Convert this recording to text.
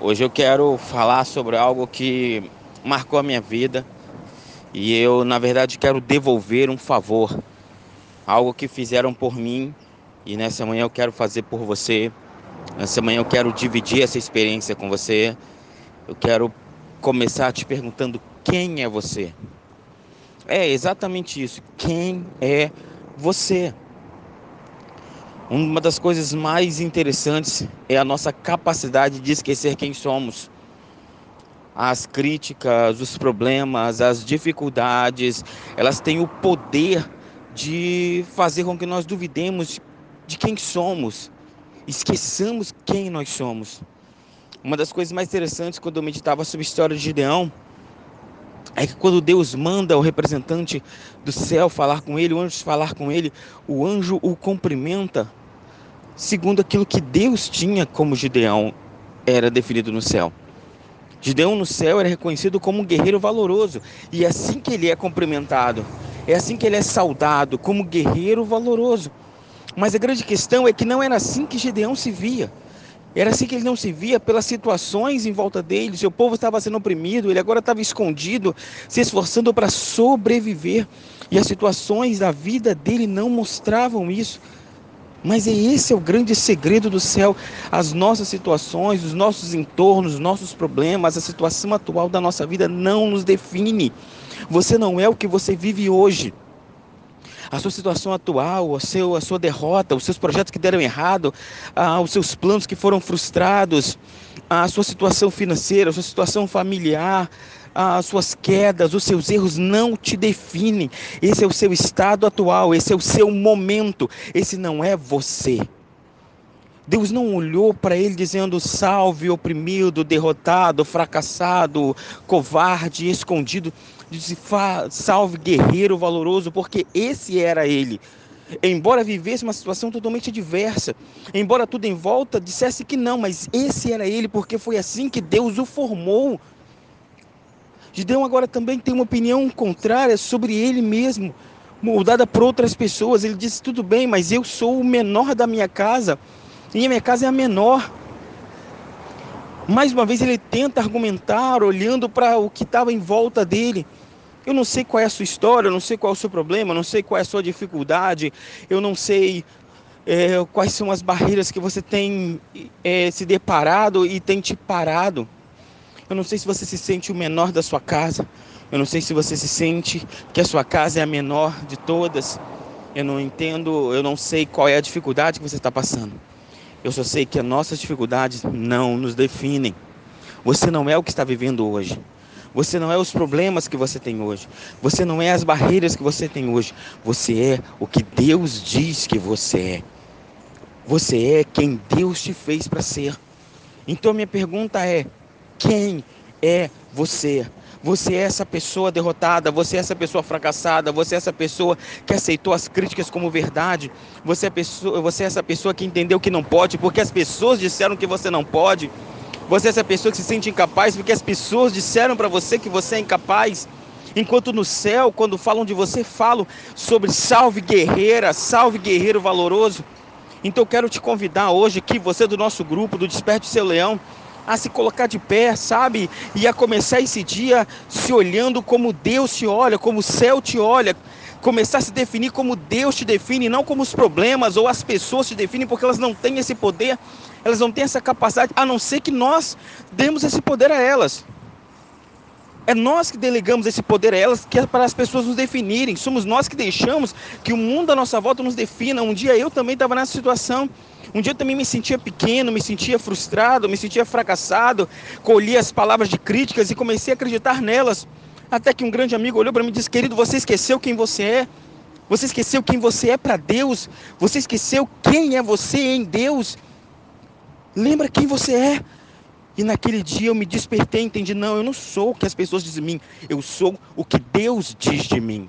Hoje eu quero falar sobre algo que marcou a minha vida e eu, na verdade, quero devolver um favor, algo que fizeram por mim e nessa manhã eu quero fazer por você. Nessa manhã eu quero dividir essa experiência com você. Eu quero começar te perguntando quem é você. É exatamente isso. Quem é você? Uma das coisas mais interessantes é a nossa capacidade de esquecer quem somos. As críticas, os problemas, as dificuldades, elas têm o poder de fazer com que nós duvidemos de quem somos, esqueçamos quem nós somos. Uma das coisas mais interessantes quando eu meditava sobre a história de Gideão é que quando Deus manda o representante do céu falar com ele, o anjo falar com ele, o anjo o cumprimenta segundo aquilo que Deus tinha como Gideão era definido no céu. Gideão no céu era reconhecido como um guerreiro valoroso, e é assim que ele é cumprimentado, é assim que ele é saudado, como guerreiro valoroso. Mas a grande questão é que não era assim que Gideão se via. Era assim que ele não se via pelas situações em volta dele. Seu povo estava sendo oprimido, ele agora estava escondido, se esforçando para sobreviver. E as situações da vida dele não mostravam isso. Mas é esse é o grande segredo do céu. As nossas situações, os nossos entornos, os nossos problemas, a situação atual da nossa vida não nos define. Você não é o que você vive hoje. A sua situação atual, a, seu, a sua derrota, os seus projetos que deram errado, ah, os seus planos que foram frustrados, a sua situação financeira, a sua situação familiar, as suas quedas, os seus erros não te definem. Esse é o seu estado atual, esse é o seu momento, esse não é você. Deus não olhou para ele dizendo: salve, oprimido, derrotado, fracassado, covarde, escondido. Disse: salve, guerreiro valoroso, porque esse era ele. Embora vivesse uma situação totalmente diversa, embora tudo em volta dissesse que não, mas esse era ele, porque foi assim que Deus o formou. Gideão agora também tem uma opinião contrária sobre ele mesmo, moldada por outras pessoas. Ele disse: tudo bem, mas eu sou o menor da minha casa e a minha casa é a menor. Mais uma vez ele tenta argumentar, olhando para o que estava em volta dele. Eu não sei qual é a sua história, eu não sei qual é o seu problema, eu não sei qual é a sua dificuldade, eu não sei é, quais são as barreiras que você tem é, se deparado e tem te parado. Eu não sei se você se sente o menor da sua casa. Eu não sei se você se sente que a sua casa é a menor de todas. Eu não entendo, eu não sei qual é a dificuldade que você está passando. Eu só sei que as nossas dificuldades não nos definem. Você não é o que está vivendo hoje. Você não é os problemas que você tem hoje. Você não é as barreiras que você tem hoje. Você é o que Deus diz que você é. Você é quem Deus te fez para ser. Então minha pergunta é: quem é você. Você é essa pessoa derrotada, você é essa pessoa fracassada, você é essa pessoa que aceitou as críticas como verdade, você é, pessoa, você é essa pessoa que entendeu que não pode porque as pessoas disseram que você não pode, você é essa pessoa que se sente incapaz porque as pessoas disseram para você que você é incapaz. Enquanto no céu, quando falam de você, falam sobre salve guerreira, salve guerreiro valoroso. Então eu quero te convidar hoje que você do nosso grupo, do Desperte Seu Leão, a se colocar de pé, sabe? E a começar esse dia se olhando como Deus te olha, como o céu te olha. Começar a se definir como Deus te define, não como os problemas ou as pessoas te definem, porque elas não têm esse poder, elas não têm essa capacidade, a não ser que nós demos esse poder a elas. É nós que delegamos esse poder a elas, que é para as pessoas nos definirem. Somos nós que deixamos que o mundo à nossa volta nos defina. Um dia eu também estava nessa situação. Um dia eu também me sentia pequeno, me sentia frustrado, me sentia fracassado, colhi as palavras de críticas e comecei a acreditar nelas. Até que um grande amigo olhou para mim e disse: Querido, você esqueceu quem você é? Você esqueceu quem você é para Deus? Você esqueceu quem é você em Deus? Lembra quem você é? E naquele dia eu me despertei entendi: não, eu não sou o que as pessoas dizem de mim, eu sou o que Deus diz de mim.